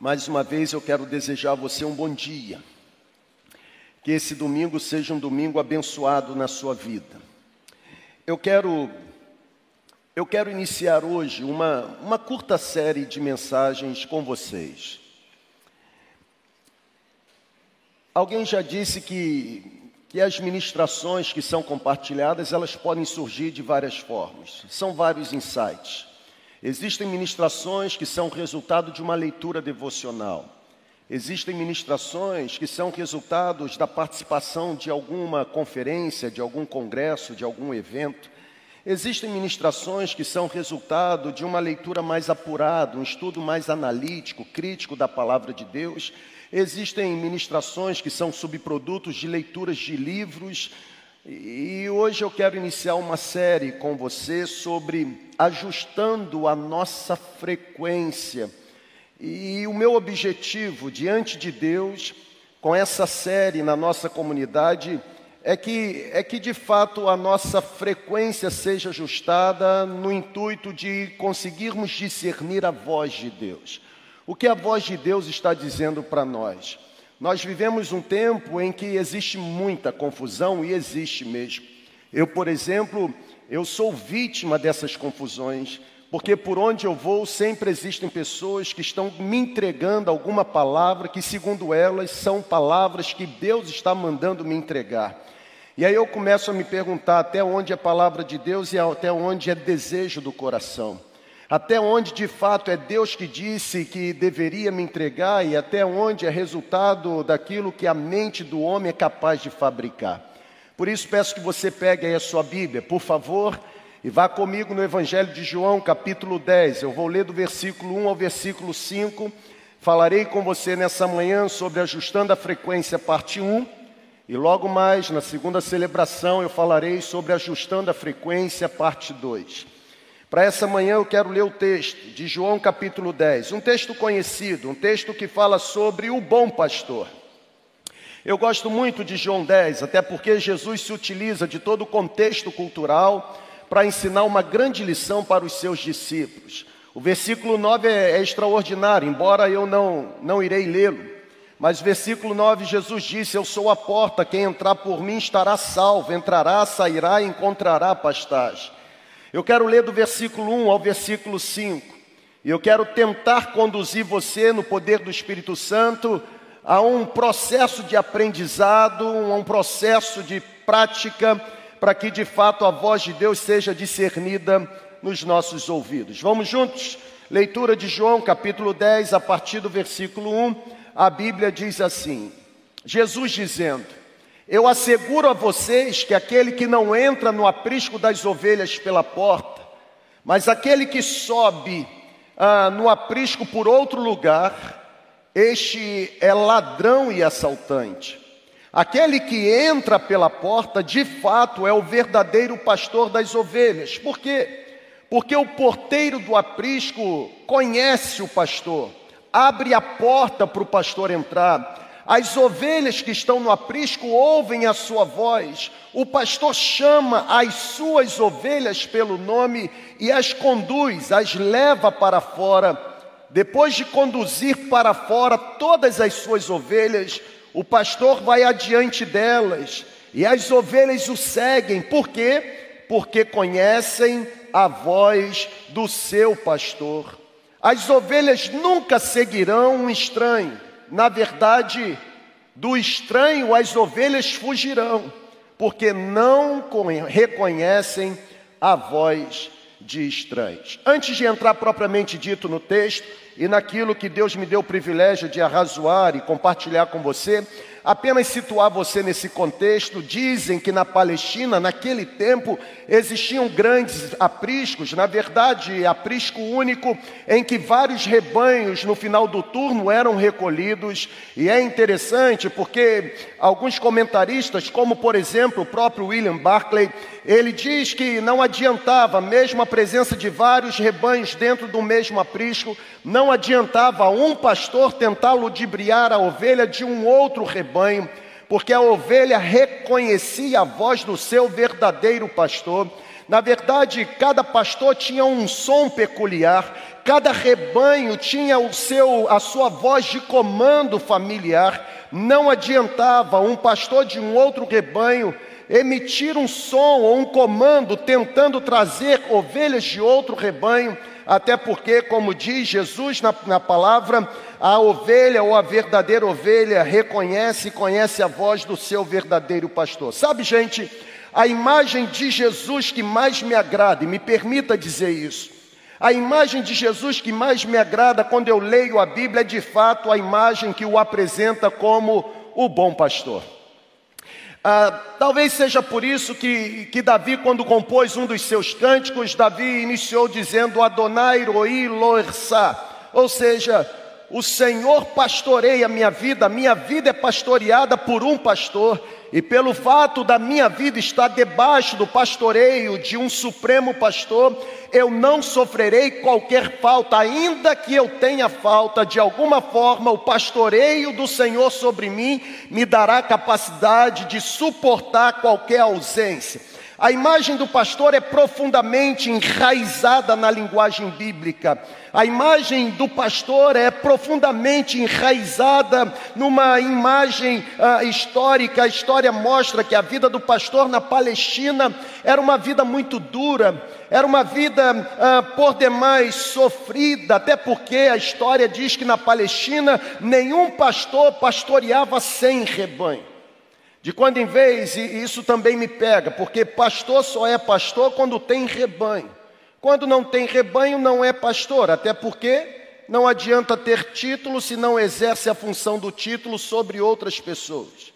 Mais uma vez eu quero desejar a você um bom dia. Que esse domingo seja um domingo abençoado na sua vida. Eu quero eu quero iniciar hoje uma, uma curta série de mensagens com vocês. Alguém já disse que, que as ministrações que são compartilhadas, elas podem surgir de várias formas. São vários insights. Existem ministrações que são resultado de uma leitura devocional. Existem ministrações que são resultados da participação de alguma conferência, de algum congresso, de algum evento. Existem ministrações que são resultado de uma leitura mais apurada, um estudo mais analítico, crítico da palavra de Deus. Existem ministrações que são subprodutos de leituras de livros, e hoje eu quero iniciar uma série com você sobre ajustando a nossa frequência. E o meu objetivo diante de Deus, com essa série na nossa comunidade, é que, é que de fato a nossa frequência seja ajustada no intuito de conseguirmos discernir a voz de Deus. O que a voz de Deus está dizendo para nós? Nós vivemos um tempo em que existe muita confusão e existe mesmo. Eu, por exemplo, eu sou vítima dessas confusões, porque por onde eu vou sempre existem pessoas que estão me entregando alguma palavra que, segundo elas, são palavras que Deus está mandando me entregar. E aí eu começo a me perguntar até onde é palavra de Deus e até onde é desejo do coração. Até onde de fato é Deus que disse que deveria me entregar e até onde é resultado daquilo que a mente do homem é capaz de fabricar. Por isso peço que você pegue aí a sua Bíblia, por favor, e vá comigo no Evangelho de João, capítulo 10. Eu vou ler do versículo 1 ao versículo 5. Falarei com você nessa manhã sobre ajustando a frequência, parte 1. E logo mais, na segunda celebração, eu falarei sobre ajustando a frequência, parte 2. Para essa manhã eu quero ler o texto de João capítulo 10, um texto conhecido, um texto que fala sobre o bom pastor. Eu gosto muito de João 10, até porque Jesus se utiliza de todo o contexto cultural para ensinar uma grande lição para os seus discípulos. O versículo 9 é, é extraordinário, embora eu não, não irei lê-lo. Mas versículo 9, Jesus disse: Eu sou a porta, quem entrar por mim estará salvo, entrará, sairá e encontrará pastagem. Eu quero ler do versículo 1 ao versículo 5. E eu quero tentar conduzir você no poder do Espírito Santo a um processo de aprendizado, a um processo de prática, para que de fato a voz de Deus seja discernida nos nossos ouvidos. Vamos juntos? Leitura de João, capítulo 10, a partir do versículo 1. A Bíblia diz assim: Jesus dizendo: eu asseguro a vocês que aquele que não entra no aprisco das ovelhas pela porta, mas aquele que sobe ah, no aprisco por outro lugar, este é ladrão e assaltante. Aquele que entra pela porta, de fato, é o verdadeiro pastor das ovelhas. Por quê? Porque o porteiro do aprisco conhece o pastor, abre a porta para o pastor entrar as ovelhas que estão no aprisco ouvem a sua voz. O pastor chama as suas ovelhas pelo nome e as conduz, as leva para fora. Depois de conduzir para fora todas as suas ovelhas, o pastor vai adiante delas e as ovelhas o seguem. Por quê? Porque conhecem a voz do seu pastor. As ovelhas nunca seguirão um estranho na verdade, do estranho as ovelhas fugirão, porque não reconhecem a voz de estranhos. Antes de entrar propriamente dito no texto e naquilo que Deus me deu o privilégio de arrazoar e compartilhar com você, apenas situar você nesse contexto, dizem que na Palestina, naquele tempo, existiam grandes apriscos, na verdade, aprisco único, em que vários rebanhos no final do turno eram recolhidos, e é interessante porque alguns comentaristas, como por exemplo o próprio William Barclay, ele diz que não adiantava, mesmo a presença de vários rebanhos dentro do mesmo aprisco, não adiantava um pastor tentar ludibriar a ovelha de um outro rebanho, porque a ovelha reconhecia a voz do seu verdadeiro pastor. Na verdade, cada pastor tinha um som peculiar, cada rebanho tinha o seu, a sua voz de comando familiar. Não adiantava um pastor de um outro rebanho emitir um som ou um comando tentando trazer ovelhas de outro rebanho, até porque, como diz Jesus na, na palavra, a ovelha ou a verdadeira ovelha reconhece e conhece a voz do seu verdadeiro pastor. Sabe, gente, a imagem de Jesus que mais me agrada, e me permita dizer isso, a imagem de Jesus que mais me agrada quando eu leio a Bíblia é de fato a imagem que o apresenta como o bom pastor. Ah, talvez seja por isso que, que Davi, quando compôs um dos seus cânticos, Davi iniciou dizendo Adonai roi loersa, ou seja, o Senhor pastoreia a minha vida, minha vida é pastoreada por um pastor, e pelo fato da minha vida estar debaixo do pastoreio de um supremo pastor, eu não sofrerei qualquer falta, ainda que eu tenha falta, de alguma forma o pastoreio do Senhor sobre mim me dará capacidade de suportar qualquer ausência. A imagem do pastor é profundamente enraizada na linguagem bíblica. A imagem do pastor é profundamente enraizada numa imagem uh, histórica. A história mostra que a vida do pastor na Palestina era uma vida muito dura, era uma vida uh, por demais sofrida, até porque a história diz que na Palestina nenhum pastor pastoreava sem rebanho. De quando em vez, e isso também me pega, porque pastor só é pastor quando tem rebanho. Quando não tem rebanho, não é pastor, até porque não adianta ter título se não exerce a função do título sobre outras pessoas.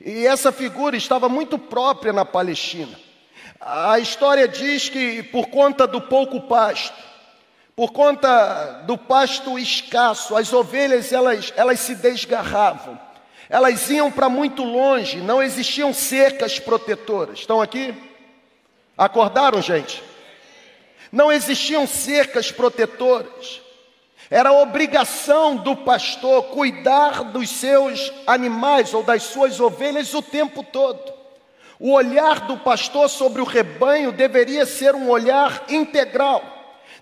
E essa figura estava muito própria na Palestina. A história diz que por conta do pouco pasto, por conta do pasto escasso, as ovelhas elas, elas se desgarravam. Elas iam para muito longe, não existiam cercas protetoras. Estão aqui? Acordaram, gente? Não existiam cercas protetoras. Era obrigação do pastor cuidar dos seus animais ou das suas ovelhas o tempo todo. O olhar do pastor sobre o rebanho deveria ser um olhar integral,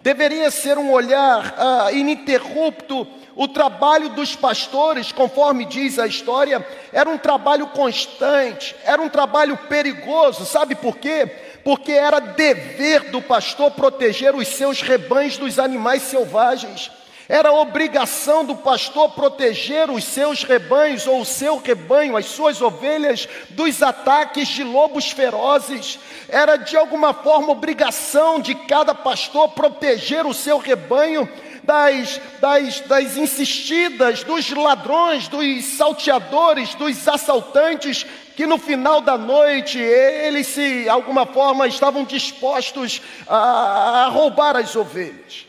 deveria ser um olhar ah, ininterrupto o trabalho dos pastores, conforme diz a história, era um trabalho constante, era um trabalho perigoso, sabe por quê? Porque era dever do pastor proteger os seus rebanhos dos animais selvagens. Era obrigação do pastor proteger os seus rebanhos ou o seu rebanho, as suas ovelhas, dos ataques de lobos ferozes. Era de alguma forma obrigação de cada pastor proteger o seu rebanho das, das, das insistidas, dos ladrões, dos salteadores, dos assaltantes, que no final da noite eles, se alguma forma, estavam dispostos a, a roubar as ovelhas.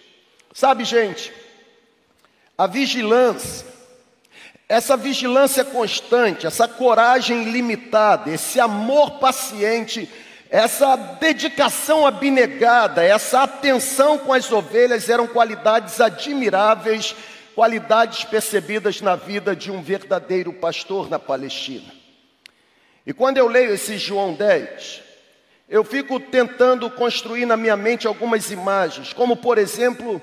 Sabe, gente, a vigilância, essa vigilância constante, essa coragem ilimitada, esse amor paciente, essa dedicação abnegada, essa atenção com as ovelhas eram qualidades admiráveis, qualidades percebidas na vida de um verdadeiro pastor na Palestina. E quando eu leio esse João 10, eu fico tentando construir na minha mente algumas imagens, como por exemplo,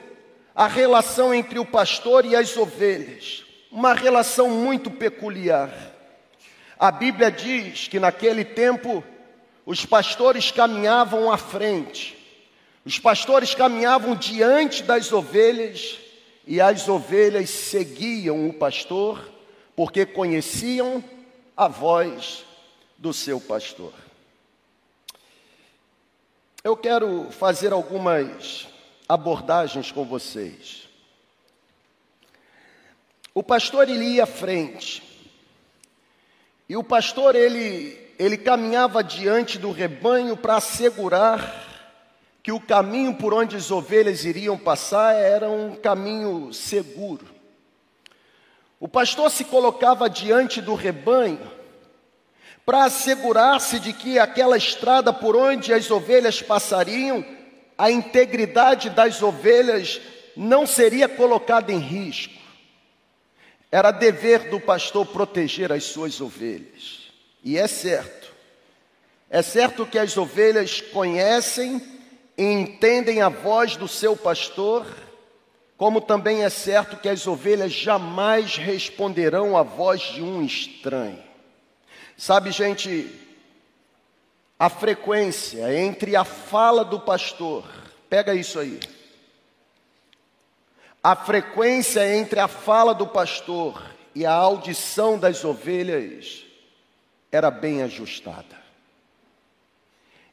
a relação entre o pastor e as ovelhas, uma relação muito peculiar. A Bíblia diz que naquele tempo os pastores caminhavam à frente, os pastores caminhavam diante das ovelhas e as ovelhas seguiam o pastor porque conheciam a voz do seu pastor. Eu quero fazer algumas abordagens com vocês. O pastor ele ia à frente. E o pastor ele ele caminhava diante do rebanho para assegurar que o caminho por onde as ovelhas iriam passar era um caminho seguro. O pastor se colocava diante do rebanho para assegurar-se de que aquela estrada por onde as ovelhas passariam, a integridade das ovelhas não seria colocada em risco. Era dever do pastor proteger as suas ovelhas. E é certo, É certo que as ovelhas conhecem e entendem a voz do seu pastor, como também é certo que as ovelhas jamais responderão à voz de um estranho. Sabe, gente, a frequência entre a fala do pastor, pega isso aí. A frequência entre a fala do pastor e a audição das ovelhas era bem ajustada.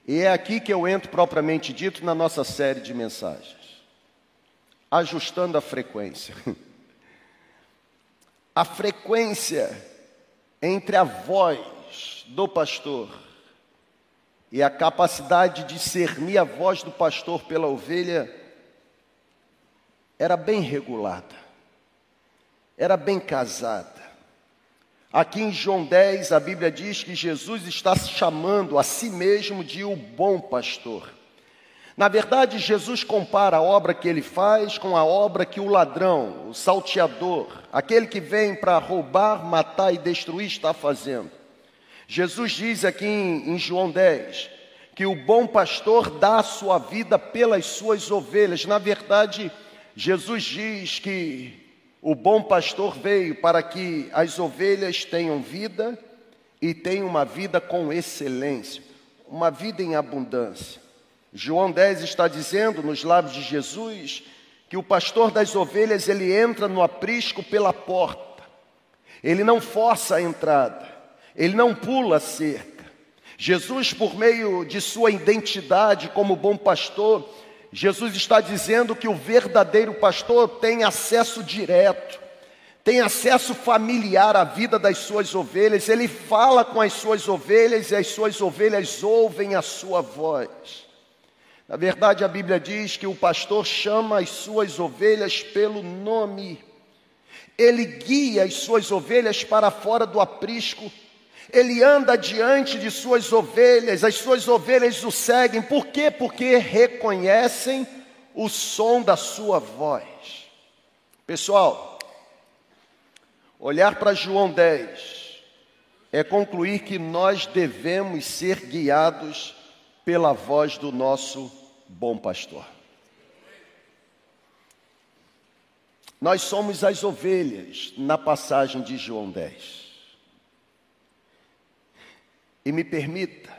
E é aqui que eu entro propriamente dito na nossa série de mensagens. Ajustando a frequência. A frequência entre a voz do pastor e a capacidade de discernir a voz do pastor pela ovelha era bem regulada, era bem casada. Aqui em João 10, a Bíblia diz que Jesus está chamando a si mesmo de o bom pastor. Na verdade, Jesus compara a obra que ele faz com a obra que o ladrão, o salteador, aquele que vem para roubar, matar e destruir, está fazendo. Jesus diz aqui em, João 10 que o bom pastor dá a sua vida pelas suas ovelhas. Na verdade, Jesus diz que o bom pastor veio para que as ovelhas tenham vida e tenham uma vida com excelência, uma vida em abundância. João 10 está dizendo nos lábios de Jesus que o pastor das ovelhas ele entra no aprisco pela porta. Ele não força a entrada, ele não pula a cerca. Jesus, por meio de sua identidade como bom pastor, Jesus está dizendo que o verdadeiro pastor tem acesso direto, tem acesso familiar à vida das suas ovelhas, ele fala com as suas ovelhas e as suas ovelhas ouvem a sua voz. Na verdade, a Bíblia diz que o pastor chama as suas ovelhas pelo nome, ele guia as suas ovelhas para fora do aprisco ele anda diante de suas ovelhas, as suas ovelhas o seguem. Por quê? Porque reconhecem o som da sua voz. Pessoal, olhar para João 10 é concluir que nós devemos ser guiados pela voz do nosso bom pastor. Nós somos as ovelhas na passagem de João 10. E me permita,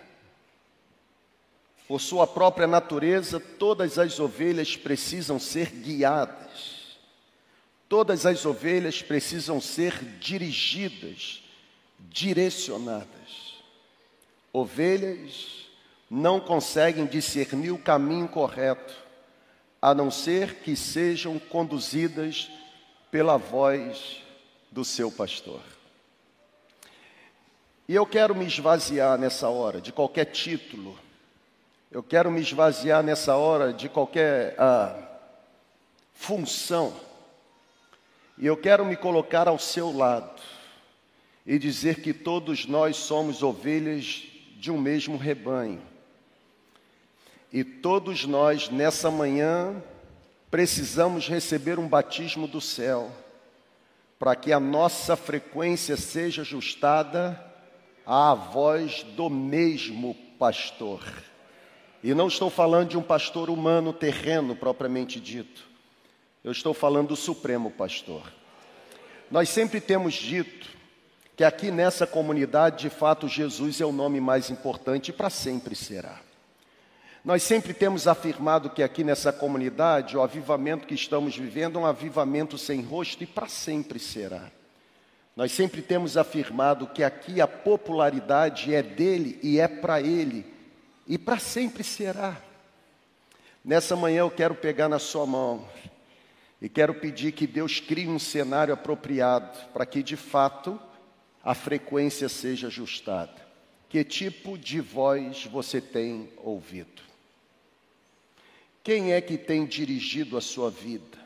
por sua própria natureza, todas as ovelhas precisam ser guiadas, todas as ovelhas precisam ser dirigidas, direcionadas. Ovelhas não conseguem discernir o caminho correto, a não ser que sejam conduzidas pela voz do seu pastor. E eu quero me esvaziar nessa hora de qualquer título, eu quero me esvaziar nessa hora de qualquer ah, função, e eu quero me colocar ao seu lado e dizer que todos nós somos ovelhas de um mesmo rebanho. E todos nós, nessa manhã, precisamos receber um batismo do céu, para que a nossa frequência seja ajustada à voz do mesmo pastor. E não estou falando de um pastor humano terreno propriamente dito. Eu estou falando do Supremo Pastor. Nós sempre temos dito que aqui nessa comunidade, de fato, Jesus é o nome mais importante e para sempre será. Nós sempre temos afirmado que aqui nessa comunidade, o avivamento que estamos vivendo é um avivamento sem rosto e para sempre será. Nós sempre temos afirmado que aqui a popularidade é dele e é para ele, e para sempre será. Nessa manhã eu quero pegar na sua mão e quero pedir que Deus crie um cenário apropriado para que de fato a frequência seja ajustada. Que tipo de voz você tem ouvido? Quem é que tem dirigido a sua vida?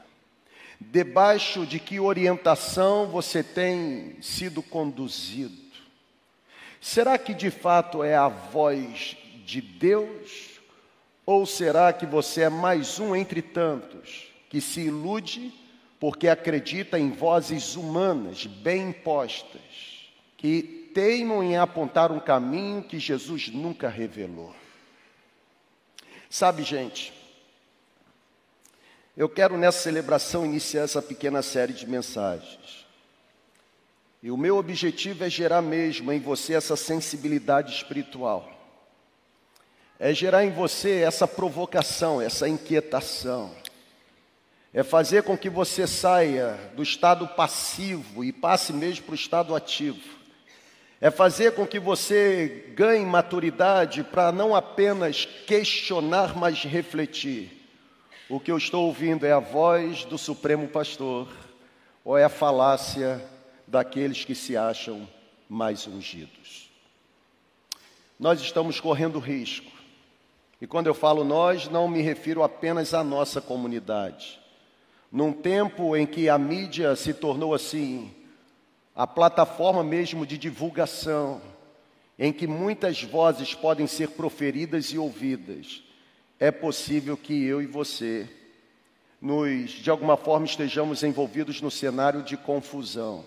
Debaixo de que orientação você tem sido conduzido? Será que de fato é a voz de Deus? Ou será que você é mais um entre tantos que se ilude porque acredita em vozes humanas bem impostas, que teimam em apontar um caminho que Jesus nunca revelou. Sabe, gente, eu quero nessa celebração iniciar essa pequena série de mensagens. E o meu objetivo é gerar mesmo em você essa sensibilidade espiritual. É gerar em você essa provocação, essa inquietação. É fazer com que você saia do estado passivo e passe mesmo para o estado ativo. É fazer com que você ganhe maturidade para não apenas questionar, mas refletir. O que eu estou ouvindo é a voz do Supremo Pastor ou é a falácia daqueles que se acham mais ungidos? Nós estamos correndo risco. E quando eu falo nós, não me refiro apenas à nossa comunidade. Num tempo em que a mídia se tornou assim, a plataforma mesmo de divulgação, em que muitas vozes podem ser proferidas e ouvidas, é possível que eu e você, nos, de alguma forma, estejamos envolvidos no cenário de confusão.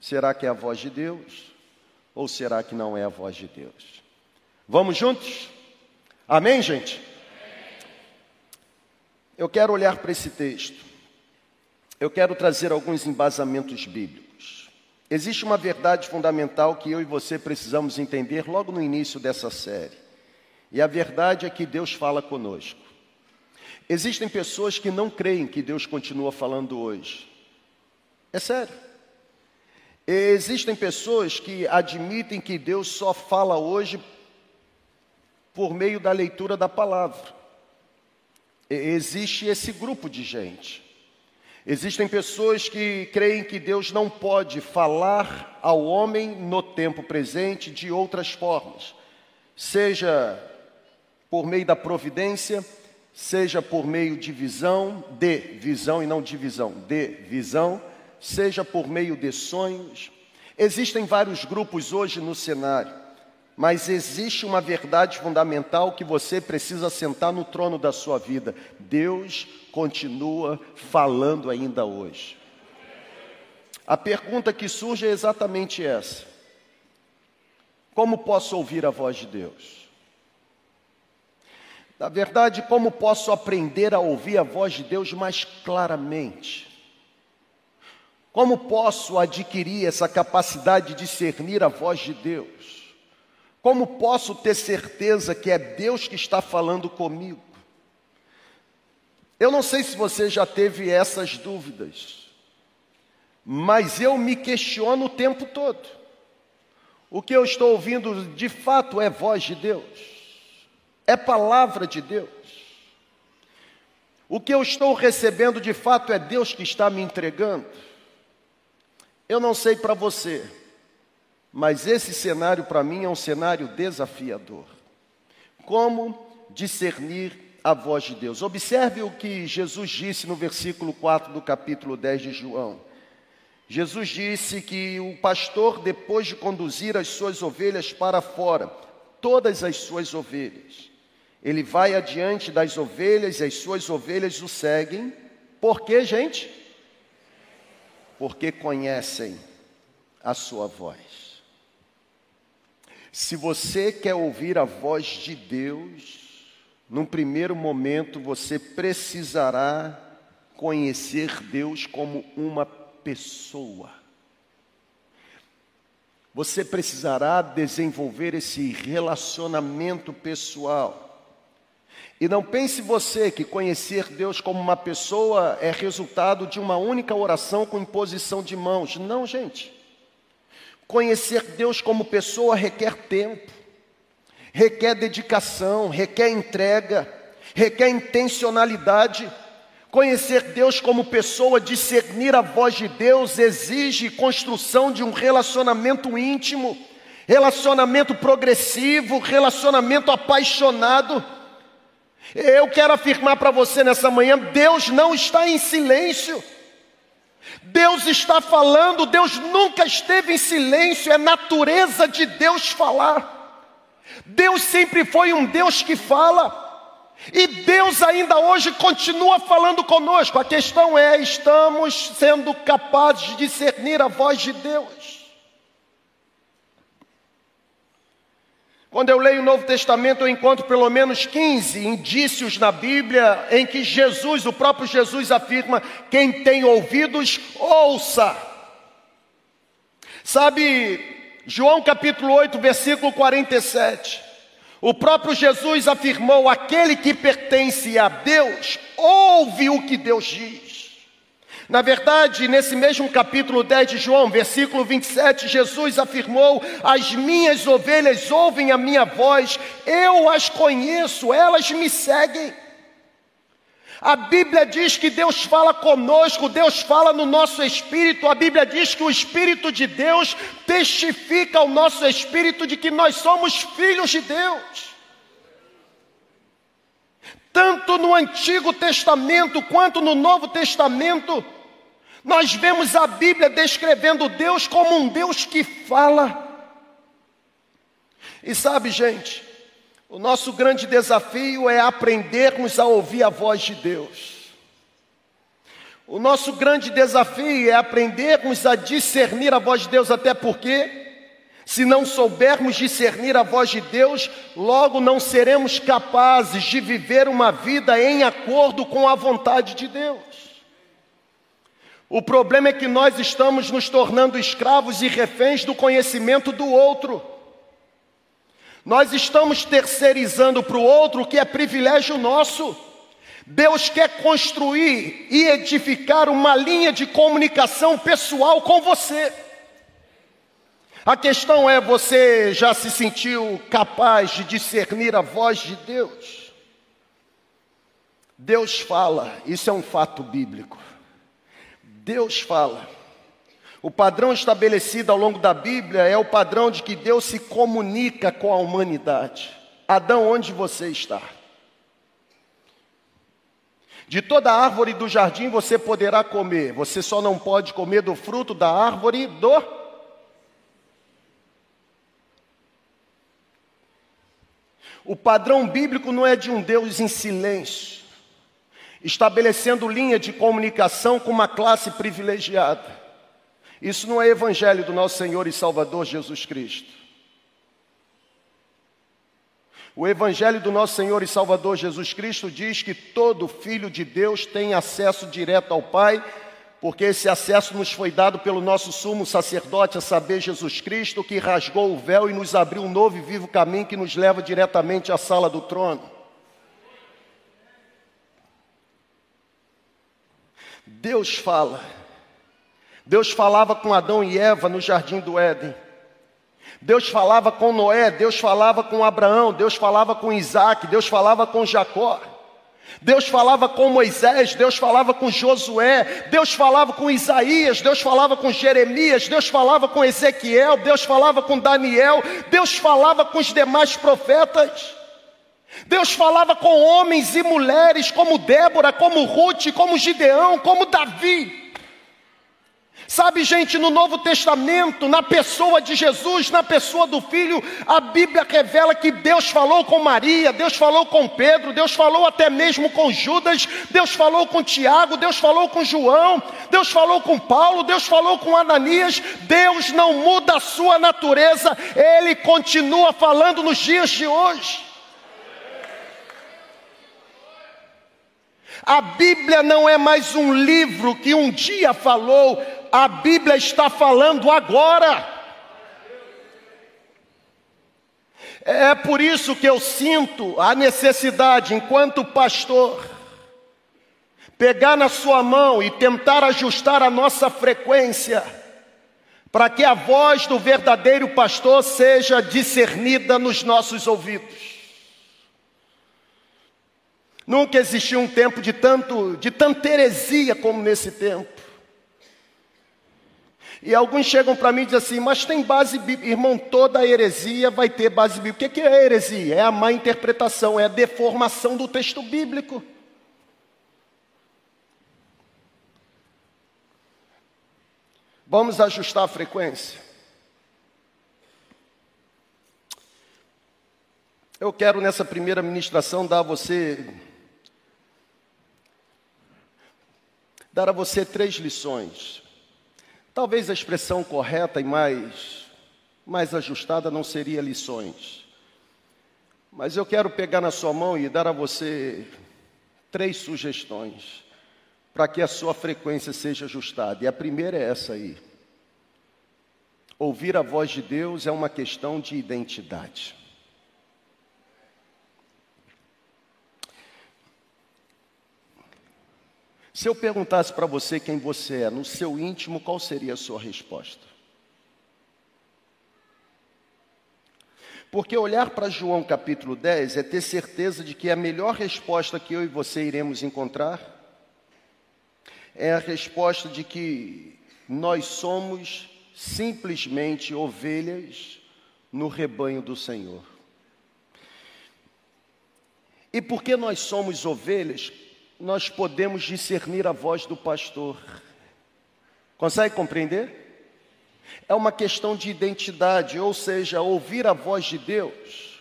Será que é a voz de Deus? Ou será que não é a voz de Deus? Vamos juntos? Amém, gente? Eu quero olhar para esse texto. Eu quero trazer alguns embasamentos bíblicos. Existe uma verdade fundamental que eu e você precisamos entender logo no início dessa série. E a verdade é que Deus fala conosco. Existem pessoas que não creem que Deus continua falando hoje. É sério. Existem pessoas que admitem que Deus só fala hoje por meio da leitura da palavra. Existe esse grupo de gente. Existem pessoas que creem que Deus não pode falar ao homem no tempo presente de outras formas, seja por meio da providência, seja por meio de visão, de visão e não divisão, de visão, seja por meio de sonhos. Existem vários grupos hoje no cenário, mas existe uma verdade fundamental que você precisa sentar no trono da sua vida. Deus continua falando ainda hoje. A pergunta que surge é exatamente essa: Como posso ouvir a voz de Deus? Na verdade, como posso aprender a ouvir a voz de Deus mais claramente? Como posso adquirir essa capacidade de discernir a voz de Deus? Como posso ter certeza que é Deus que está falando comigo? Eu não sei se você já teve essas dúvidas, mas eu me questiono o tempo todo. O que eu estou ouvindo de fato é voz de Deus? É palavra de Deus. O que eu estou recebendo de fato é Deus que está me entregando. Eu não sei para você, mas esse cenário para mim é um cenário desafiador. Como discernir a voz de Deus? Observe o que Jesus disse no versículo 4 do capítulo 10 de João. Jesus disse que o pastor, depois de conduzir as suas ovelhas para fora, todas as suas ovelhas, ele vai adiante das ovelhas e as suas ovelhas o seguem. Por quê, gente? Porque conhecem a sua voz. Se você quer ouvir a voz de Deus, num primeiro momento você precisará conhecer Deus como uma pessoa. Você precisará desenvolver esse relacionamento pessoal. E não pense você que conhecer Deus como uma pessoa é resultado de uma única oração com imposição de mãos. Não, gente. Conhecer Deus como pessoa requer tempo, requer dedicação, requer entrega, requer intencionalidade. Conhecer Deus como pessoa, discernir a voz de Deus, exige construção de um relacionamento íntimo, relacionamento progressivo, relacionamento apaixonado. Eu quero afirmar para você nessa manhã: Deus não está em silêncio. Deus está falando, Deus nunca esteve em silêncio, é natureza de Deus falar. Deus sempre foi um Deus que fala, e Deus ainda hoje continua falando conosco. A questão é: estamos sendo capazes de discernir a voz de Deus? Quando eu leio o Novo Testamento, eu encontro pelo menos 15 indícios na Bíblia em que Jesus, o próprio Jesus, afirma: quem tem ouvidos, ouça. Sabe, João capítulo 8, versículo 47. O próprio Jesus afirmou: aquele que pertence a Deus, ouve o que Deus diz. Na verdade, nesse mesmo capítulo 10 de João, versículo 27, Jesus afirmou: As minhas ovelhas ouvem a minha voz, eu as conheço, elas me seguem. A Bíblia diz que Deus fala conosco, Deus fala no nosso espírito. A Bíblia diz que o Espírito de Deus testifica ao nosso espírito de que nós somos filhos de Deus. Tanto no Antigo Testamento quanto no Novo Testamento, nós vemos a Bíblia descrevendo Deus como um Deus que fala. E sabe, gente, o nosso grande desafio é aprendermos a ouvir a voz de Deus. O nosso grande desafio é aprendermos a discernir a voz de Deus, até porque, se não soubermos discernir a voz de Deus, logo não seremos capazes de viver uma vida em acordo com a vontade de Deus. O problema é que nós estamos nos tornando escravos e reféns do conhecimento do outro. Nós estamos terceirizando para o outro o que é privilégio nosso. Deus quer construir e edificar uma linha de comunicação pessoal com você. A questão é: você já se sentiu capaz de discernir a voz de Deus? Deus fala, isso é um fato bíblico. Deus fala. O padrão estabelecido ao longo da Bíblia é o padrão de que Deus se comunica com a humanidade. Adão, onde você está? De toda árvore do jardim você poderá comer, você só não pode comer do fruto da árvore do. O padrão bíblico não é de um Deus em silêncio estabelecendo linha de comunicação com uma classe privilegiada. Isso não é evangelho do nosso Senhor e Salvador Jesus Cristo. O evangelho do nosso Senhor e Salvador Jesus Cristo diz que todo filho de Deus tem acesso direto ao Pai, porque esse acesso nos foi dado pelo nosso sumo sacerdote, a saber, Jesus Cristo, que rasgou o véu e nos abriu um novo e vivo caminho que nos leva diretamente à sala do trono. Deus fala. Deus falava com Adão e Eva no jardim do Éden. Deus falava com Noé, Deus falava com Abraão, Deus falava com Isaac, Deus falava com Jacó. Deus falava com Moisés, Deus falava com Josué, Deus falava com Isaías, Deus falava com Jeremias, Deus falava com Ezequiel, Deus falava com Daniel, Deus falava com os demais profetas. Deus falava com homens e mulheres como Débora, como Ruth, como Gideão, como Davi. Sabe, gente, no Novo Testamento, na pessoa de Jesus, na pessoa do Filho, a Bíblia revela que Deus falou com Maria, Deus falou com Pedro, Deus falou até mesmo com Judas, Deus falou com Tiago, Deus falou com João, Deus falou com Paulo, Deus falou com Ananias. Deus não muda a sua natureza, Ele continua falando nos dias de hoje. A Bíblia não é mais um livro que um dia falou, a Bíblia está falando agora. É por isso que eu sinto a necessidade, enquanto pastor, pegar na sua mão e tentar ajustar a nossa frequência, para que a voz do verdadeiro pastor seja discernida nos nossos ouvidos. Nunca existiu um tempo de tanto de tanta heresia como nesse tempo. E alguns chegam para mim e dizem assim, mas tem base bíblica. Irmão, toda heresia vai ter base bíblica. O que é heresia? É a má interpretação, é a deformação do texto bíblico. Vamos ajustar a frequência. Eu quero nessa primeira ministração dar a você dar a você três lições. Talvez a expressão correta e mais, mais ajustada não seria lições, Mas eu quero pegar na sua mão e dar a você três sugestões para que a sua frequência seja ajustada. E a primeira é essa aí. Ouvir a voz de Deus é uma questão de identidade. Se eu perguntasse para você quem você é, no seu íntimo, qual seria a sua resposta? Porque olhar para João capítulo 10 é ter certeza de que a melhor resposta que eu e você iremos encontrar é a resposta de que nós somos simplesmente ovelhas no rebanho do Senhor. E porque nós somos ovelhas, nós podemos discernir a voz do pastor. Consegue compreender? É uma questão de identidade, ou seja, ouvir a voz de Deus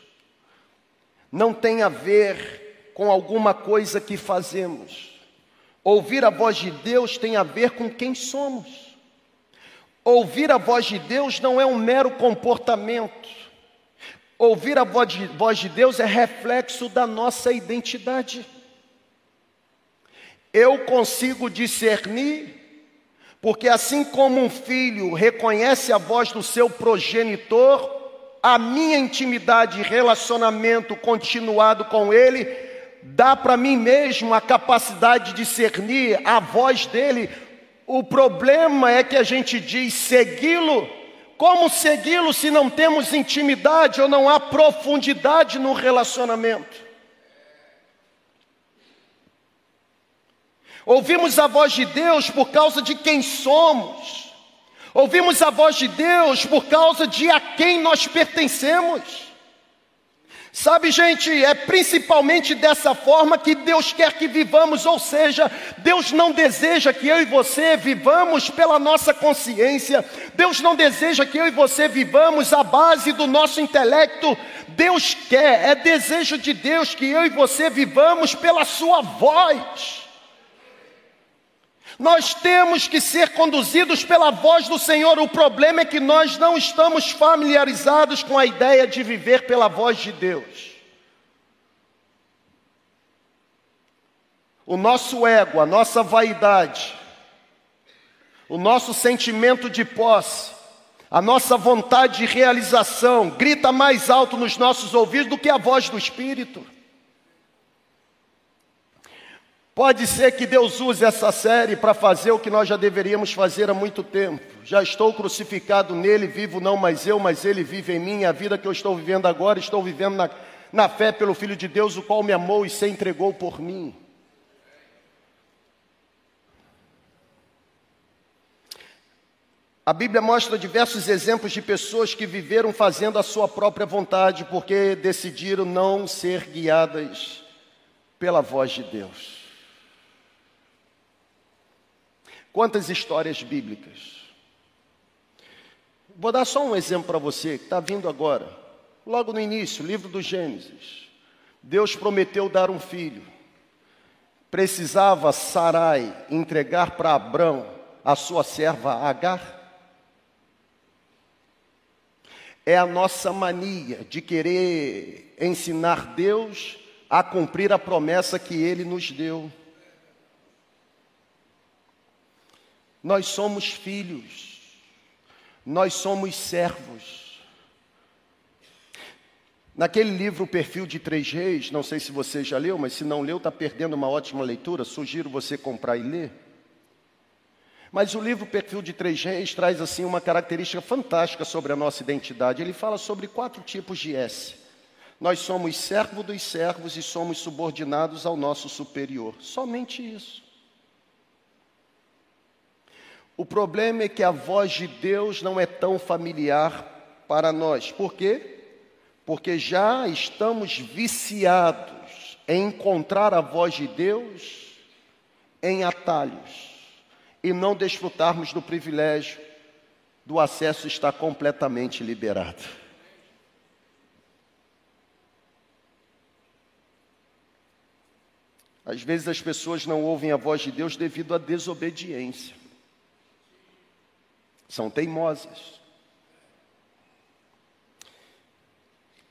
não tem a ver com alguma coisa que fazemos. Ouvir a voz de Deus tem a ver com quem somos. Ouvir a voz de Deus não é um mero comportamento. Ouvir a voz de, Deus é reflexo da nossa identidade eu consigo discernir, porque assim como um filho reconhece a voz do seu progenitor, a minha intimidade e relacionamento continuado com ele dá para mim mesmo a capacidade de discernir a voz dele. O problema é que a gente diz segui-lo. Como segui-lo se não temos intimidade ou não há profundidade no relacionamento? Ouvimos a voz de Deus por causa de quem somos. Ouvimos a voz de Deus por causa de a quem nós pertencemos. Sabe, gente, é principalmente dessa forma que Deus quer que vivamos, ou seja, Deus não deseja que eu e você vivamos pela nossa consciência, Deus não deseja que eu e você vivamos à base do nosso intelecto, Deus quer, é desejo de Deus que eu e você vivamos pela Sua voz. Nós temos que ser conduzidos pela voz do Senhor. O problema é que nós não estamos familiarizados com a ideia de viver pela voz de Deus. O nosso ego, a nossa vaidade, o nosso sentimento de posse, a nossa vontade de realização grita mais alto nos nossos ouvidos do que a voz do Espírito. Pode ser que Deus use essa série para fazer o que nós já deveríamos fazer há muito tempo. Já estou crucificado nele, vivo não mais eu, mas ele vive em mim. A vida que eu estou vivendo agora, estou vivendo na, na fé pelo Filho de Deus, o qual me amou e se entregou por mim. A Bíblia mostra diversos exemplos de pessoas que viveram fazendo a sua própria vontade, porque decidiram não ser guiadas pela voz de Deus. Quantas histórias bíblicas. Vou dar só um exemplo para você que está vindo agora. Logo no início, livro do Gênesis. Deus prometeu dar um filho. Precisava Sarai entregar para Abrão a sua serva Agar? É a nossa mania de querer ensinar Deus a cumprir a promessa que ele nos deu. Nós somos filhos, nós somos servos. Naquele livro, O Perfil de Três Reis, não sei se você já leu, mas se não leu, está perdendo uma ótima leitura, sugiro você comprar e ler. Mas o livro Perfil de Três Reis traz assim uma característica fantástica sobre a nossa identidade. Ele fala sobre quatro tipos de S. Nós somos servo dos servos e somos subordinados ao nosso superior. Somente isso. O problema é que a voz de Deus não é tão familiar para nós. Por quê? Porque já estamos viciados em encontrar a voz de Deus em atalhos e não desfrutarmos do privilégio do acesso estar completamente liberado. Às vezes as pessoas não ouvem a voz de Deus devido à desobediência são teimosas.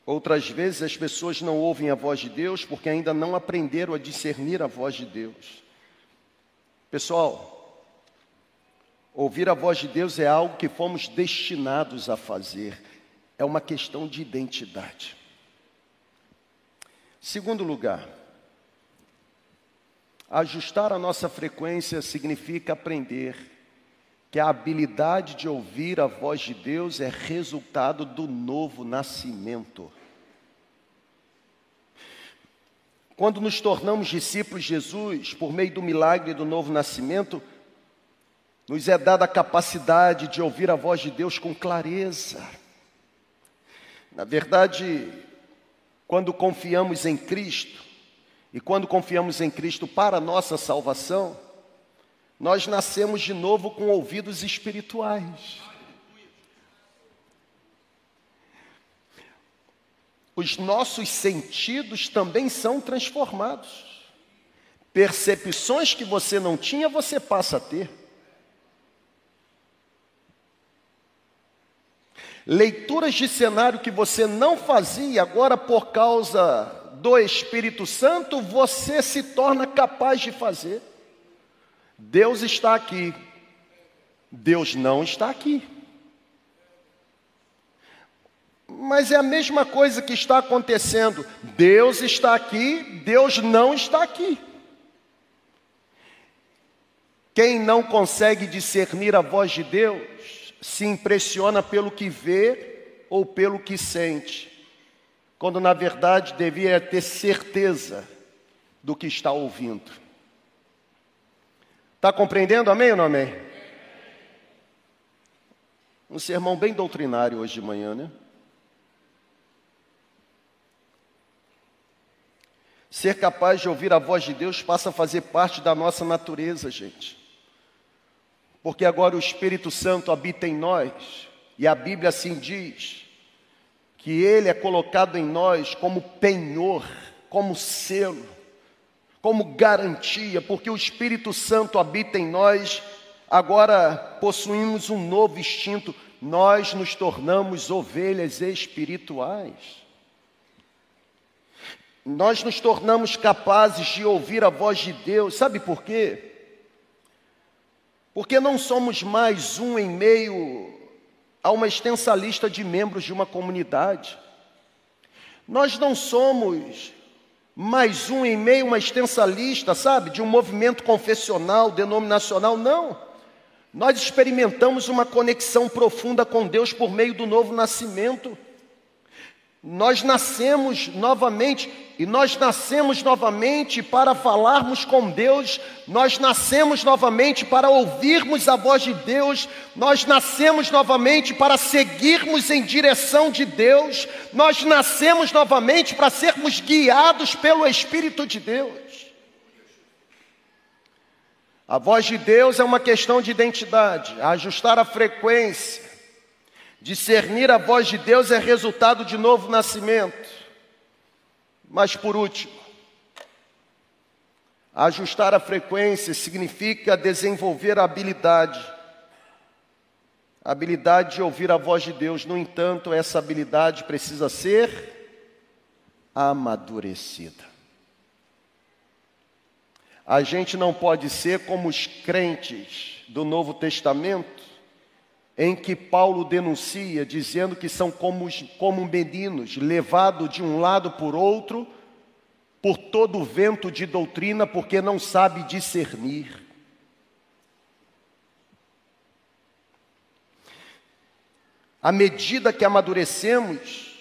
Outras vezes as pessoas não ouvem a voz de Deus porque ainda não aprenderam a discernir a voz de Deus. Pessoal, ouvir a voz de Deus é algo que fomos destinados a fazer, é uma questão de identidade. Segundo lugar, ajustar a nossa frequência significa aprender que a habilidade de ouvir a voz de Deus é resultado do novo nascimento. Quando nos tornamos discípulos de Jesus, por meio do milagre do novo nascimento, nos é dada a capacidade de ouvir a voz de Deus com clareza. Na verdade, quando confiamos em Cristo, e quando confiamos em Cristo para a nossa salvação, nós nascemos de novo com ouvidos espirituais. Os nossos sentidos também são transformados. Percepções que você não tinha, você passa a ter. Leituras de cenário que você não fazia, agora por causa do Espírito Santo, você se torna capaz de fazer. Deus está aqui, Deus não está aqui. Mas é a mesma coisa que está acontecendo. Deus está aqui, Deus não está aqui. Quem não consegue discernir a voz de Deus, se impressiona pelo que vê ou pelo que sente, quando na verdade devia ter certeza do que está ouvindo. Está compreendendo, amém ou não amém? Um sermão bem doutrinário hoje de manhã, né? Ser capaz de ouvir a voz de Deus passa a fazer parte da nossa natureza, gente porque agora o Espírito Santo habita em nós, e a Bíblia assim diz, que ele é colocado em nós como penhor, como selo, como garantia, porque o Espírito Santo habita em nós, agora possuímos um novo instinto, nós nos tornamos ovelhas espirituais. Nós nos tornamos capazes de ouvir a voz de Deus, sabe por quê? Porque não somos mais um em meio a uma extensa lista de membros de uma comunidade. Nós não somos mais um em meio a uma extensa lista, sabe, de um movimento confessional, denominacional, não. Nós experimentamos uma conexão profunda com Deus por meio do novo nascimento. Nós nascemos novamente, e nós nascemos novamente para falarmos com Deus, nós nascemos novamente para ouvirmos a voz de Deus, nós nascemos novamente para seguirmos em direção de Deus, nós nascemos novamente para sermos guiados pelo Espírito de Deus. A voz de Deus é uma questão de identidade, ajustar a frequência, Discernir a voz de Deus é resultado de novo nascimento. Mas por último, ajustar a frequência significa desenvolver a habilidade. A habilidade de ouvir a voz de Deus. No entanto, essa habilidade precisa ser amadurecida. A gente não pode ser como os crentes do Novo Testamento, em que Paulo denuncia, dizendo que são como, como meninos, levados de um lado por outro, por todo o vento de doutrina, porque não sabe discernir. À medida que amadurecemos,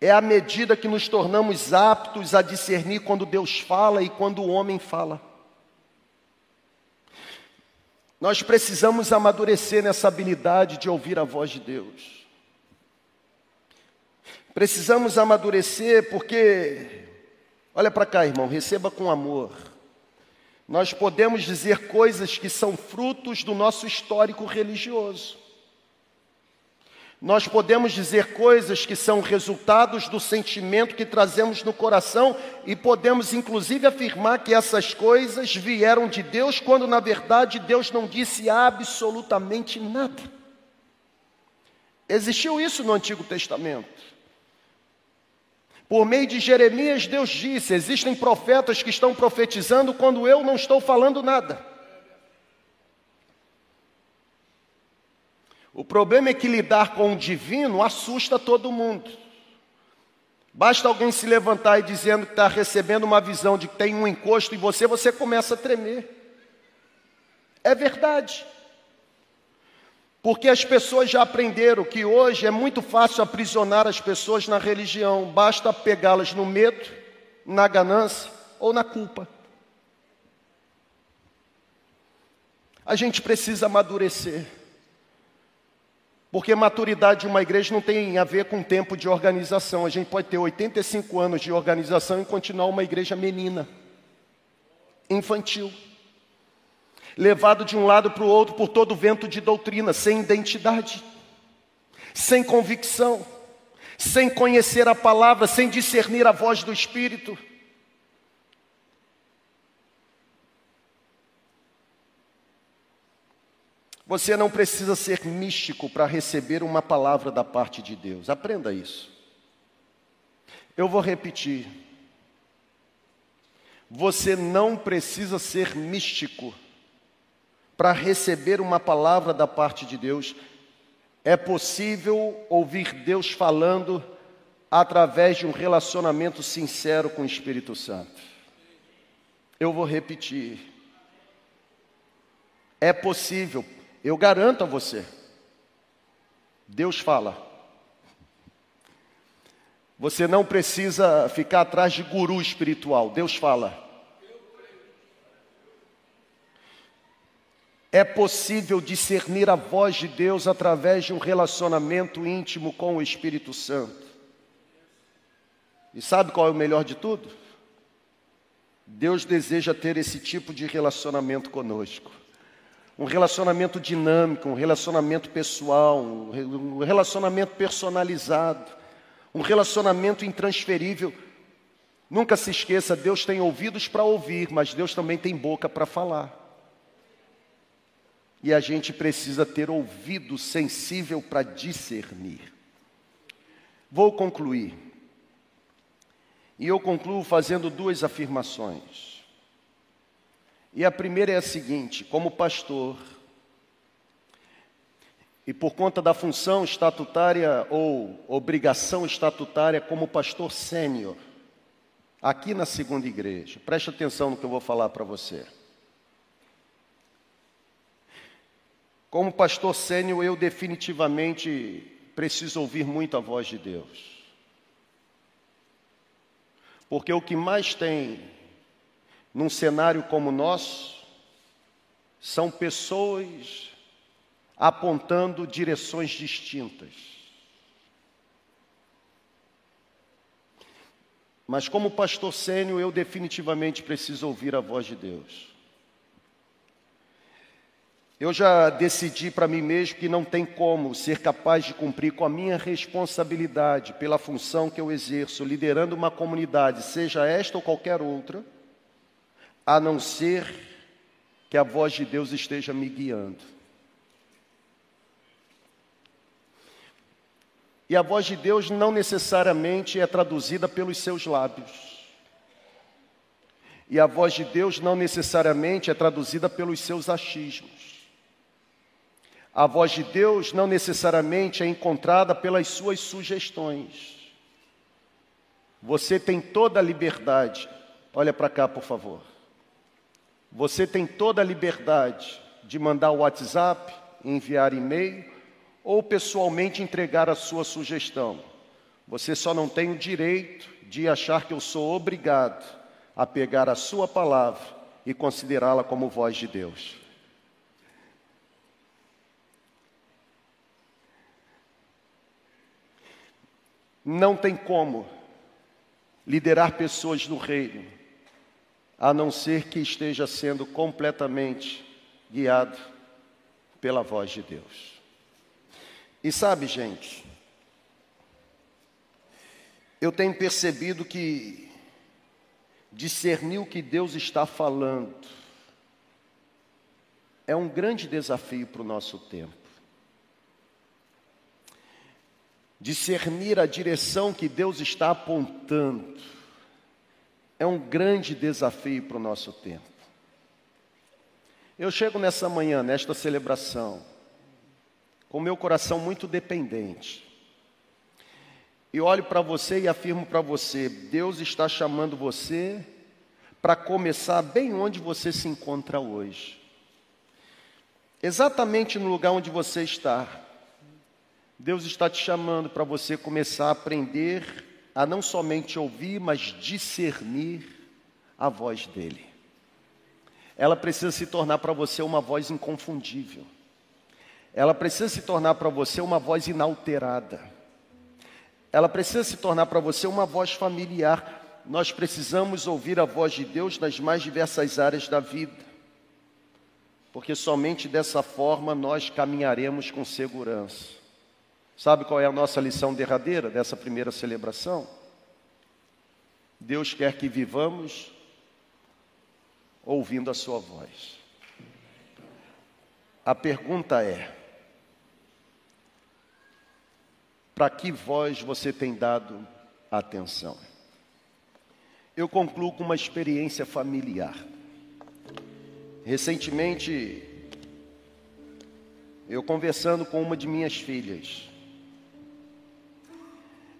é à medida que nos tornamos aptos a discernir quando Deus fala e quando o homem fala. Nós precisamos amadurecer nessa habilidade de ouvir a voz de Deus. Precisamos amadurecer porque, olha para cá, irmão, receba com amor. Nós podemos dizer coisas que são frutos do nosso histórico religioso. Nós podemos dizer coisas que são resultados do sentimento que trazemos no coração e podemos inclusive afirmar que essas coisas vieram de Deus, quando na verdade Deus não disse absolutamente nada. Existiu isso no Antigo Testamento. Por meio de Jeremias, Deus disse: existem profetas que estão profetizando quando eu não estou falando nada. O problema é que lidar com o divino assusta todo mundo. Basta alguém se levantar e dizendo que está recebendo uma visão de que tem um encosto em você, você começa a tremer. É verdade. Porque as pessoas já aprenderam que hoje é muito fácil aprisionar as pessoas na religião, basta pegá-las no medo, na ganância ou na culpa. A gente precisa amadurecer. Porque maturidade de uma igreja não tem a ver com tempo de organização. A gente pode ter 85 anos de organização e continuar uma igreja menina, infantil levado de um lado para o outro por todo vento de doutrina, sem identidade, sem convicção, sem conhecer a palavra, sem discernir a voz do Espírito. Você não precisa ser místico para receber uma palavra da parte de Deus, aprenda isso. Eu vou repetir. Você não precisa ser místico para receber uma palavra da parte de Deus, é possível ouvir Deus falando através de um relacionamento sincero com o Espírito Santo. Eu vou repetir. É possível, eu garanto a você. Deus fala. Você não precisa ficar atrás de guru espiritual. Deus fala. É possível discernir a voz de Deus através de um relacionamento íntimo com o Espírito Santo. E sabe qual é o melhor de tudo? Deus deseja ter esse tipo de relacionamento conosco. Um relacionamento dinâmico, um relacionamento pessoal, um relacionamento personalizado, um relacionamento intransferível. Nunca se esqueça, Deus tem ouvidos para ouvir, mas Deus também tem boca para falar. E a gente precisa ter ouvido sensível para discernir. Vou concluir. E eu concluo fazendo duas afirmações. E a primeira é a seguinte: como pastor, e por conta da função estatutária ou obrigação estatutária como pastor sênior, aqui na segunda igreja, preste atenção no que eu vou falar para você. Como pastor sênior, eu definitivamente preciso ouvir muito a voz de Deus. Porque o que mais tem num cenário como o nosso são pessoas apontando direções distintas. Mas como pastor sênior, eu definitivamente preciso ouvir a voz de Deus. Eu já decidi para mim mesmo que não tem como ser capaz de cumprir com a minha responsabilidade pela função que eu exerço, liderando uma comunidade, seja esta ou qualquer outra, a não ser que a voz de Deus esteja me guiando. E a voz de Deus não necessariamente é traduzida pelos seus lábios. E a voz de Deus não necessariamente é traduzida pelos seus achismos. A voz de Deus não necessariamente é encontrada pelas suas sugestões. Você tem toda a liberdade. Olha para cá, por favor. Você tem toda a liberdade de mandar o WhatsApp, enviar e-mail ou pessoalmente entregar a sua sugestão. Você só não tem o direito de achar que eu sou obrigado a pegar a sua palavra e considerá-la como voz de Deus. Não tem como liderar pessoas no reino, a não ser que esteja sendo completamente guiado pela voz de Deus. E sabe, gente, eu tenho percebido que discernir o que Deus está falando é um grande desafio para o nosso tempo. discernir a direção que Deus está apontando, é um grande desafio para o nosso tempo. Eu chego nessa manhã, nesta celebração, com meu coração muito dependente. E olho para você e afirmo para você: Deus está chamando você para começar bem onde você se encontra hoje. Exatamente no lugar onde você está. Deus está te chamando para você começar a aprender a não somente ouvir, mas discernir a voz dele. Ela precisa se tornar para você uma voz inconfundível. Ela precisa se tornar para você uma voz inalterada. Ela precisa se tornar para você uma voz familiar. Nós precisamos ouvir a voz de Deus nas mais diversas áreas da vida. Porque somente dessa forma nós caminharemos com segurança. Sabe qual é a nossa lição derradeira dessa primeira celebração? Deus quer que vivamos ouvindo a Sua voz. A pergunta é: para que voz você tem dado atenção? Eu concluo com uma experiência familiar. Recentemente, eu conversando com uma de minhas filhas,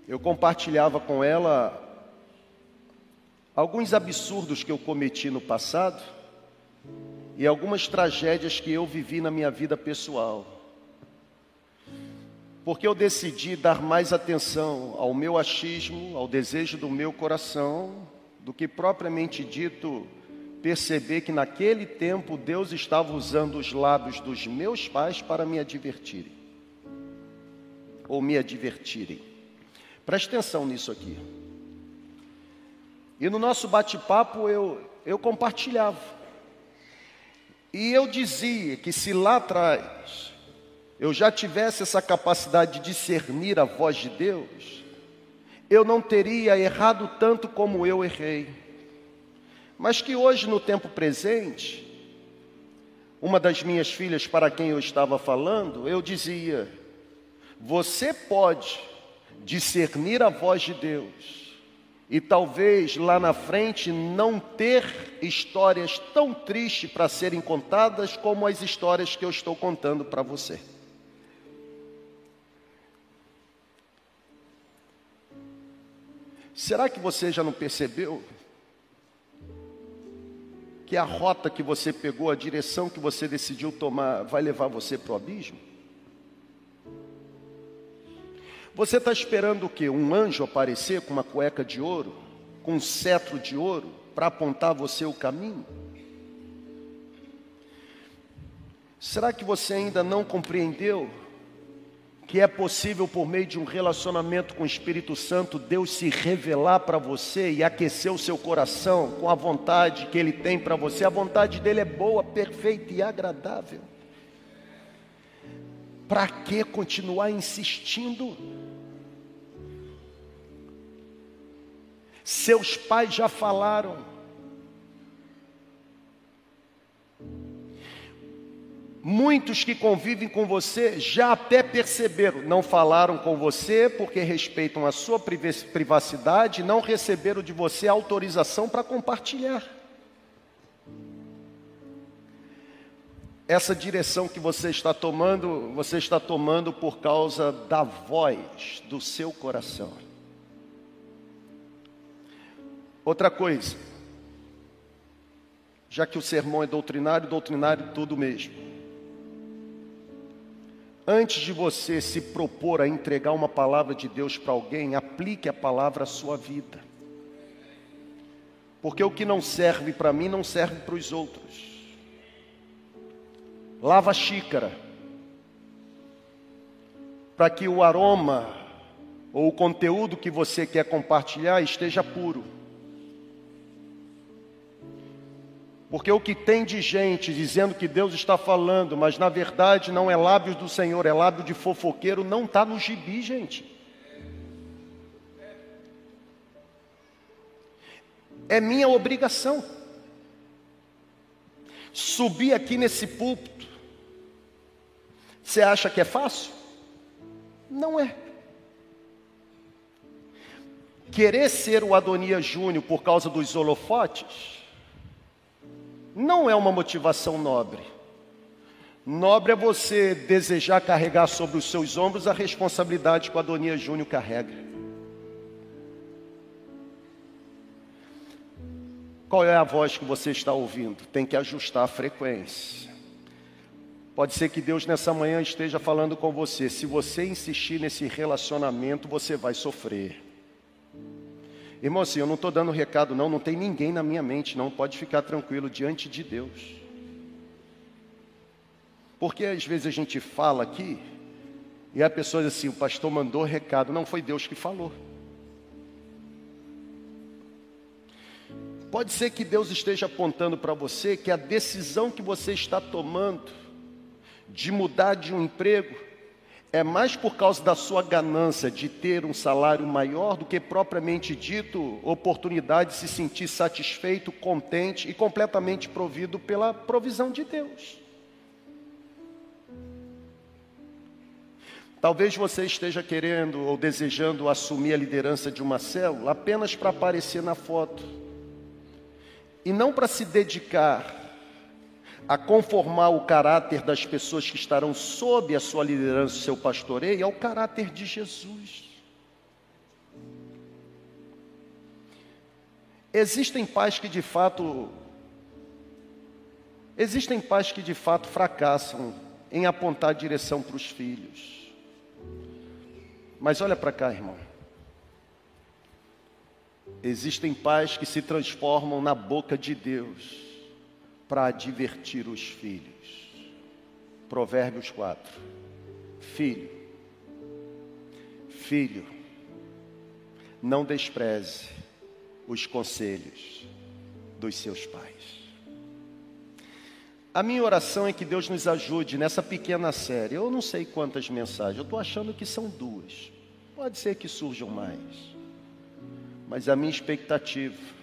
eu compartilhava com ela alguns absurdos que eu cometi no passado e algumas tragédias que eu vivi na minha vida pessoal. Porque eu decidi dar mais atenção ao meu achismo, ao desejo do meu coração, do que propriamente dito perceber que naquele tempo Deus estava usando os lábios dos meus pais para me advertirem. Ou me advertirem. Preste atenção nisso aqui. E no nosso bate-papo eu, eu compartilhava. E eu dizia que se lá atrás eu já tivesse essa capacidade de discernir a voz de Deus, eu não teria errado tanto como eu errei. Mas que hoje, no tempo presente, uma das minhas filhas para quem eu estava falando, eu dizia: você pode discernir a voz de Deus, e talvez lá na frente não ter histórias tão tristes para serem contadas como as histórias que eu estou contando para você. Será que você já não percebeu que a rota que você pegou, a direção que você decidiu tomar, vai levar você para o abismo? Você está esperando o quê? Um anjo aparecer com uma cueca de ouro, com um cetro de ouro, para apontar você o caminho? Será que você ainda não compreendeu que é possível, por meio de um relacionamento com o Espírito Santo, Deus se revelar para você e aquecer o seu coração com a vontade que Ele tem para você? A vontade dele é boa, perfeita e agradável. Para que continuar insistindo? Seus pais já falaram. Muitos que convivem com você já até perceberam, não falaram com você porque respeitam a sua privacidade, não receberam de você autorização para compartilhar. Essa direção que você está tomando, você está tomando por causa da voz do seu coração. Outra coisa, já que o sermão é doutrinário, doutrinário tudo mesmo. Antes de você se propor a entregar uma palavra de Deus para alguém, aplique a palavra à sua vida. Porque o que não serve para mim não serve para os outros. Lava a xícara, para que o aroma ou o conteúdo que você quer compartilhar esteja puro. Porque o que tem de gente dizendo que Deus está falando, mas na verdade não é lábios do Senhor, é lábio de fofoqueiro, não está no gibi, gente. É minha obrigação subir aqui nesse púlpito. Você acha que é fácil? Não é. querer ser o Adonias Júnior por causa dos holofotes não é uma motivação nobre. Nobre é você desejar carregar sobre os seus ombros a responsabilidade que o Adonias Júnior carrega. Qual é a voz que você está ouvindo? Tem que ajustar a frequência. Pode ser que Deus nessa manhã esteja falando com você. Se você insistir nesse relacionamento, você vai sofrer. Irmão, assim, eu não estou dando recado, não, não tem ninguém na minha mente, não. Pode ficar tranquilo diante de Deus. Porque às vezes a gente fala aqui e a pessoa diz assim: o pastor mandou recado. Não foi Deus que falou. Pode ser que Deus esteja apontando para você que a decisão que você está tomando de mudar de um emprego é mais por causa da sua ganância de ter um salário maior do que propriamente dito oportunidade de se sentir satisfeito, contente e completamente provido pela provisão de Deus. Talvez você esteja querendo ou desejando assumir a liderança de uma célula apenas para aparecer na foto e não para se dedicar a conformar o caráter das pessoas que estarão sob a sua liderança, seu pastoreio, ao caráter de Jesus. Existem pais que de fato existem pais que de fato fracassam em apontar a direção para os filhos. Mas olha para cá, irmão. Existem pais que se transformam na boca de Deus para advertir os filhos. Provérbios 4. Filho, filho, não despreze os conselhos dos seus pais. A minha oração é que Deus nos ajude nessa pequena série. Eu não sei quantas mensagens, eu estou achando que são duas. Pode ser que surjam mais. Mas a minha expectativa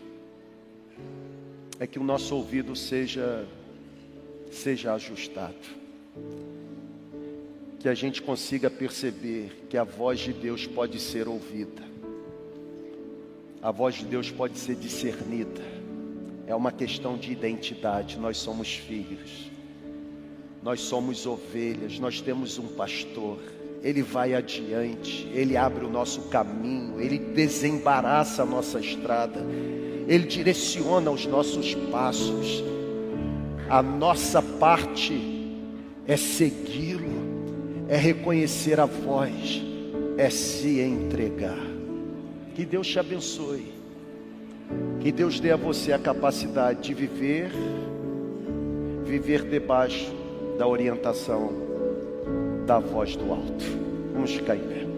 é que o nosso ouvido seja seja ajustado. Que a gente consiga perceber que a voz de Deus pode ser ouvida. A voz de Deus pode ser discernida. É uma questão de identidade. Nós somos filhos. Nós somos ovelhas, nós temos um pastor. Ele vai adiante, Ele abre o nosso caminho, Ele desembaraça a nossa estrada, Ele direciona os nossos passos. A nossa parte é segui-lo, é reconhecer a voz, é se entregar. Que Deus te abençoe, que Deus dê a você a capacidade de viver, viver debaixo da orientação da voz do alto. Vamos ficar em pé.